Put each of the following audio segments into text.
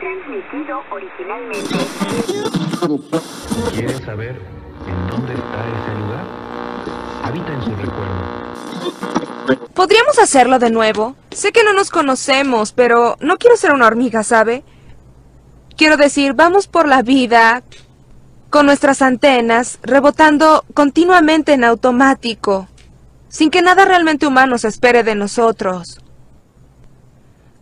transmitido originalmente. ¿Quieres saber en dónde está ese lugar? Habita en su recuerdo. ¿Podríamos hacerlo de nuevo? Sé que no nos conocemos, pero no quiero ser una hormiga, ¿sabe? Quiero decir, vamos por la vida con nuestras antenas rebotando continuamente en automático, sin que nada realmente humano se espere de nosotros.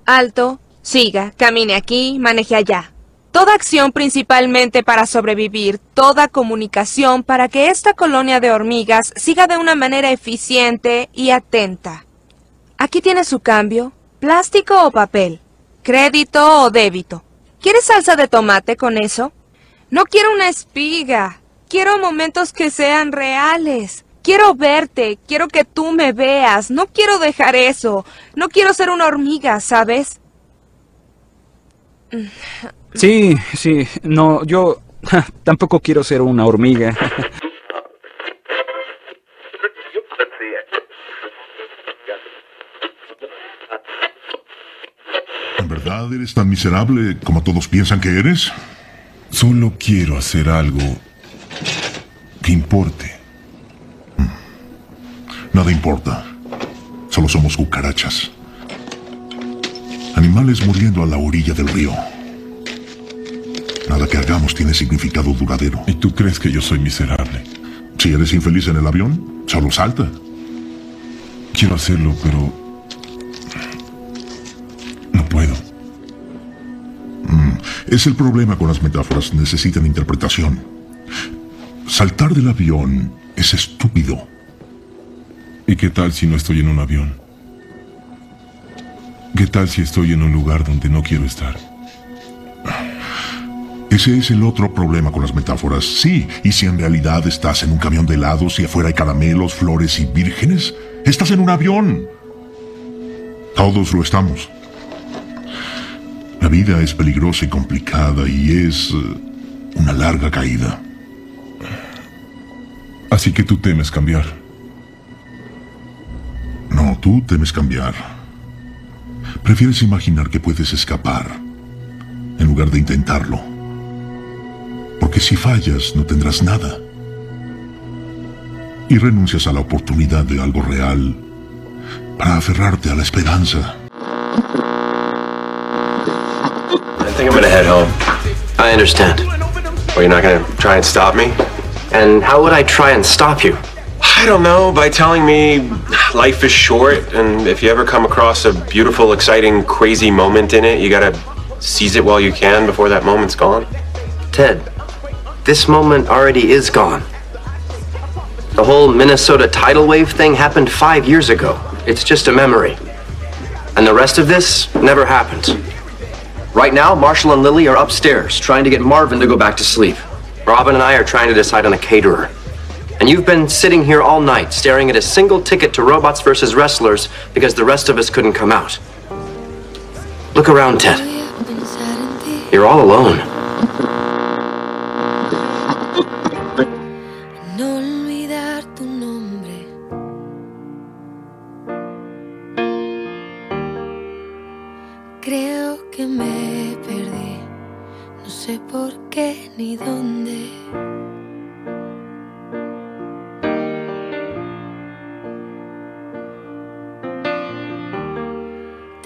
Alto, siga, camine aquí, maneje allá. Toda acción principalmente para sobrevivir, toda comunicación para que esta colonia de hormigas siga de una manera eficiente y atenta. Aquí tiene su cambio, plástico o papel, crédito o débito. ¿Quieres salsa de tomate con eso? No quiero una espiga, quiero momentos que sean reales. Quiero verte, quiero que tú me veas, no quiero dejar eso, no quiero ser una hormiga, ¿sabes? Sí, sí, no, yo tampoco quiero ser una hormiga. ¿En verdad eres tan miserable como todos piensan que eres? Solo quiero hacer algo que importe. Mm. Nada importa. Solo somos cucarachas. Animales muriendo a la orilla del río. Nada que hagamos tiene significado duradero. ¿Y tú crees que yo soy miserable? Si eres infeliz en el avión, solo salta. Quiero hacerlo, pero... No puedo. Mm, es el problema con las metáforas. Necesitan interpretación. Saltar del avión es estúpido. ¿Y qué tal si no estoy en un avión? ¿Qué tal si estoy en un lugar donde no quiero estar? Ese es el otro problema con las metáforas. Sí, y si en realidad estás en un camión de helados y afuera hay caramelos, flores y vírgenes, estás en un avión. Todos lo estamos. La vida es peligrosa y complicada y es eh, una larga caída. Así que tú temes cambiar. No, tú temes cambiar. Prefieres imaginar que puedes escapar en lugar de intentarlo. Porque si fallas no tendrás nada. Y renuncias a la oportunidad de algo real para aferrarte a la esperanza. I think I'm gonna head home. I understand. Well, you're not gonna try and stop me? And how would I try and stop you? I don't know, by telling me life is short, and if you ever come across a beautiful, exciting, crazy moment in it, you gotta seize it while you can before that moment's gone. Ted, this moment already is gone. The whole Minnesota tidal wave thing happened five years ago. It's just a memory. And the rest of this never happened. Right now, Marshall and Lily are upstairs trying to get Marvin to go back to sleep. Robin and I are trying to decide on a caterer. And you've been sitting here all night staring at a single ticket to Robots versus Wrestlers because the rest of us couldn't come out. Look around, Ted. You're all alone. Creo que me perdí. No sé por qué ni dónde.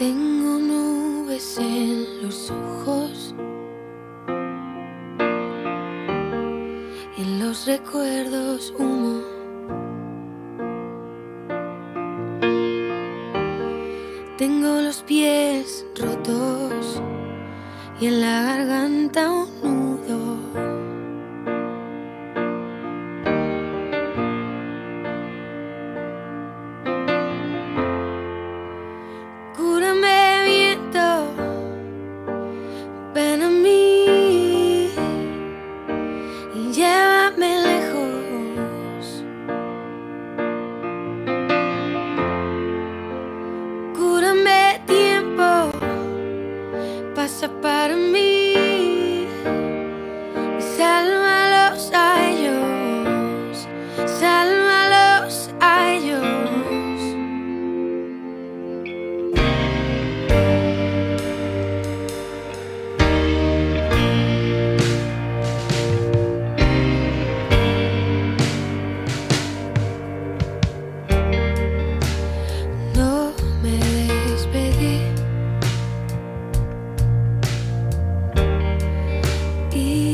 Tengo nubes en los ojos. Y en los recuerdos humo. Tengo los pies rotos y en la garganta un ease.